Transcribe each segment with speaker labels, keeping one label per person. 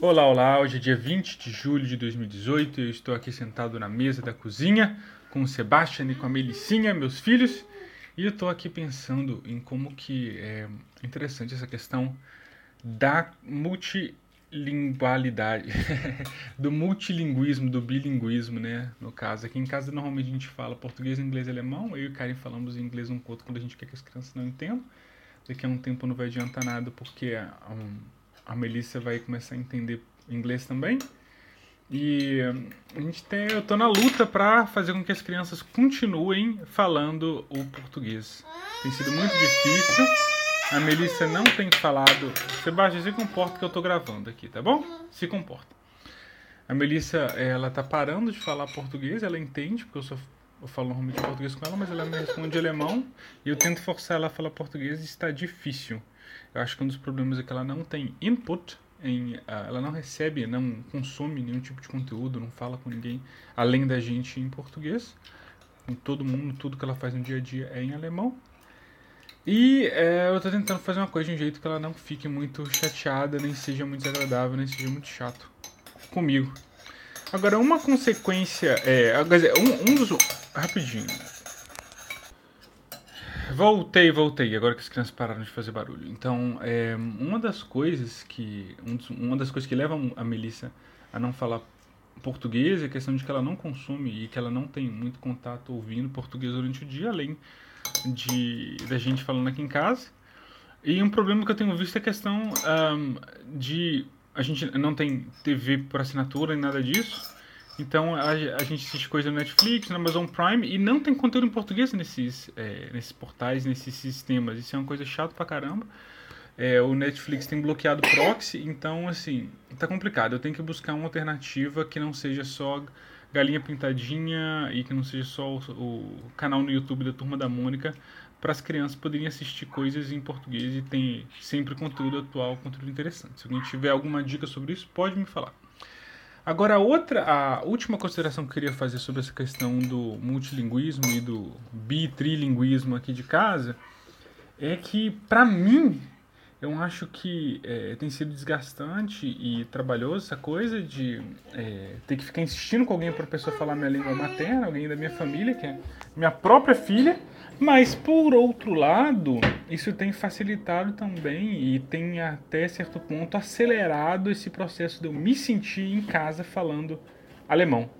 Speaker 1: Olá, olá, hoje é dia 20 de julho de 2018 eu estou aqui sentado na mesa da cozinha com o Sebastian e com a Melicinha, meus filhos, e eu estou aqui pensando em como que é interessante essa questão da multilingualidade, do multilinguismo, do bilinguismo, né? No caso, aqui em casa normalmente a gente fala português, inglês e alemão, eu e o Karen falamos inglês um outro quando a gente quer que as crianças não entendam, daqui a um tempo não vai adiantar nada porque... Um, a Melissa vai começar a entender inglês também. E a gente tem, eu tô na luta para fazer com que as crianças continuem falando o português. Tem sido muito difícil. A Melissa não tem falado. Sebastião, se comporta que eu tô gravando aqui, tá bom? Se comporta. A Melissa, ela tá parando de falar português, ela entende, porque eu só eu falo normalmente português com ela, mas ela me responde alemão e eu tento forçar ela a falar português e está difícil. Eu acho que um dos problemas é que ela não tem input, em, uh, ela não recebe, não consome nenhum tipo de conteúdo, não fala com ninguém além da gente em português. Com todo mundo, tudo que ela faz no dia a dia é em alemão. E é, eu estou tentando fazer uma coisa de um jeito que ela não fique muito chateada, nem seja muito desagradável, nem seja muito chato comigo. Agora, uma consequência. É, um, um dos. Rapidinho. Voltei, voltei, agora que as crianças pararam de fazer barulho. Então, é, uma das coisas que. Um uma das coisas que levam a Melissa a não falar português é a questão de que ela não consome e que ela não tem muito contato ouvindo português durante o dia, além de da gente falando aqui em casa. E um problema que eu tenho visto é a questão um, de. A gente não tem TV por assinatura nem nada disso. Então a, a, gente assiste coisa no Netflix, no Amazon Prime e não tem conteúdo em português nesses, é, nesses portais, nesses sistemas. Isso é uma coisa chata pra caramba. É, o Netflix tem bloqueado proxy, então assim, tá complicado. Eu tenho que buscar uma alternativa que não seja só galinha pintadinha e que não seja só o, o canal no YouTube da Turma da Mônica para as crianças poderem assistir coisas em português e tem sempre conteúdo atual, conteúdo interessante. Se alguém tiver alguma dica sobre isso, pode me falar. Agora, a outra, a última consideração que eu queria fazer sobre essa questão do multilinguismo e do bitrilinguismo aqui de casa é que, para mim, eu acho que é, tem sido desgastante e trabalhoso essa coisa de é, ter que ficar insistindo com alguém para a pessoa falar minha língua materna, alguém da minha família, que é minha própria filha, mas, por outro lado, isso tem facilitado também e tem até certo ponto acelerado esse processo de eu me sentir em casa falando alemão.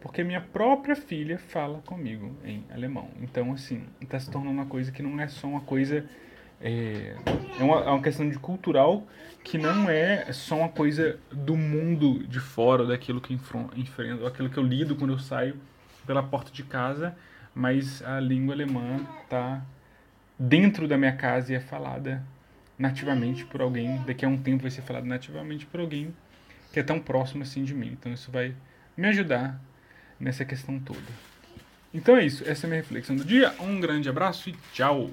Speaker 1: Porque minha própria filha fala comigo em alemão. Então, assim, está se tornando uma coisa que não é só uma coisa. É, é, uma, é uma questão de cultural que não é só uma coisa do mundo de fora, daquilo que enfrento, aquilo que eu lido quando eu saio pela porta de casa mas a língua alemã está dentro da minha casa e é falada nativamente por alguém. Daqui a um tempo vai ser falada nativamente por alguém que é tão próximo assim de mim. Então isso vai me ajudar nessa questão toda. Então é isso, essa é a minha reflexão do dia. Um grande abraço e tchau!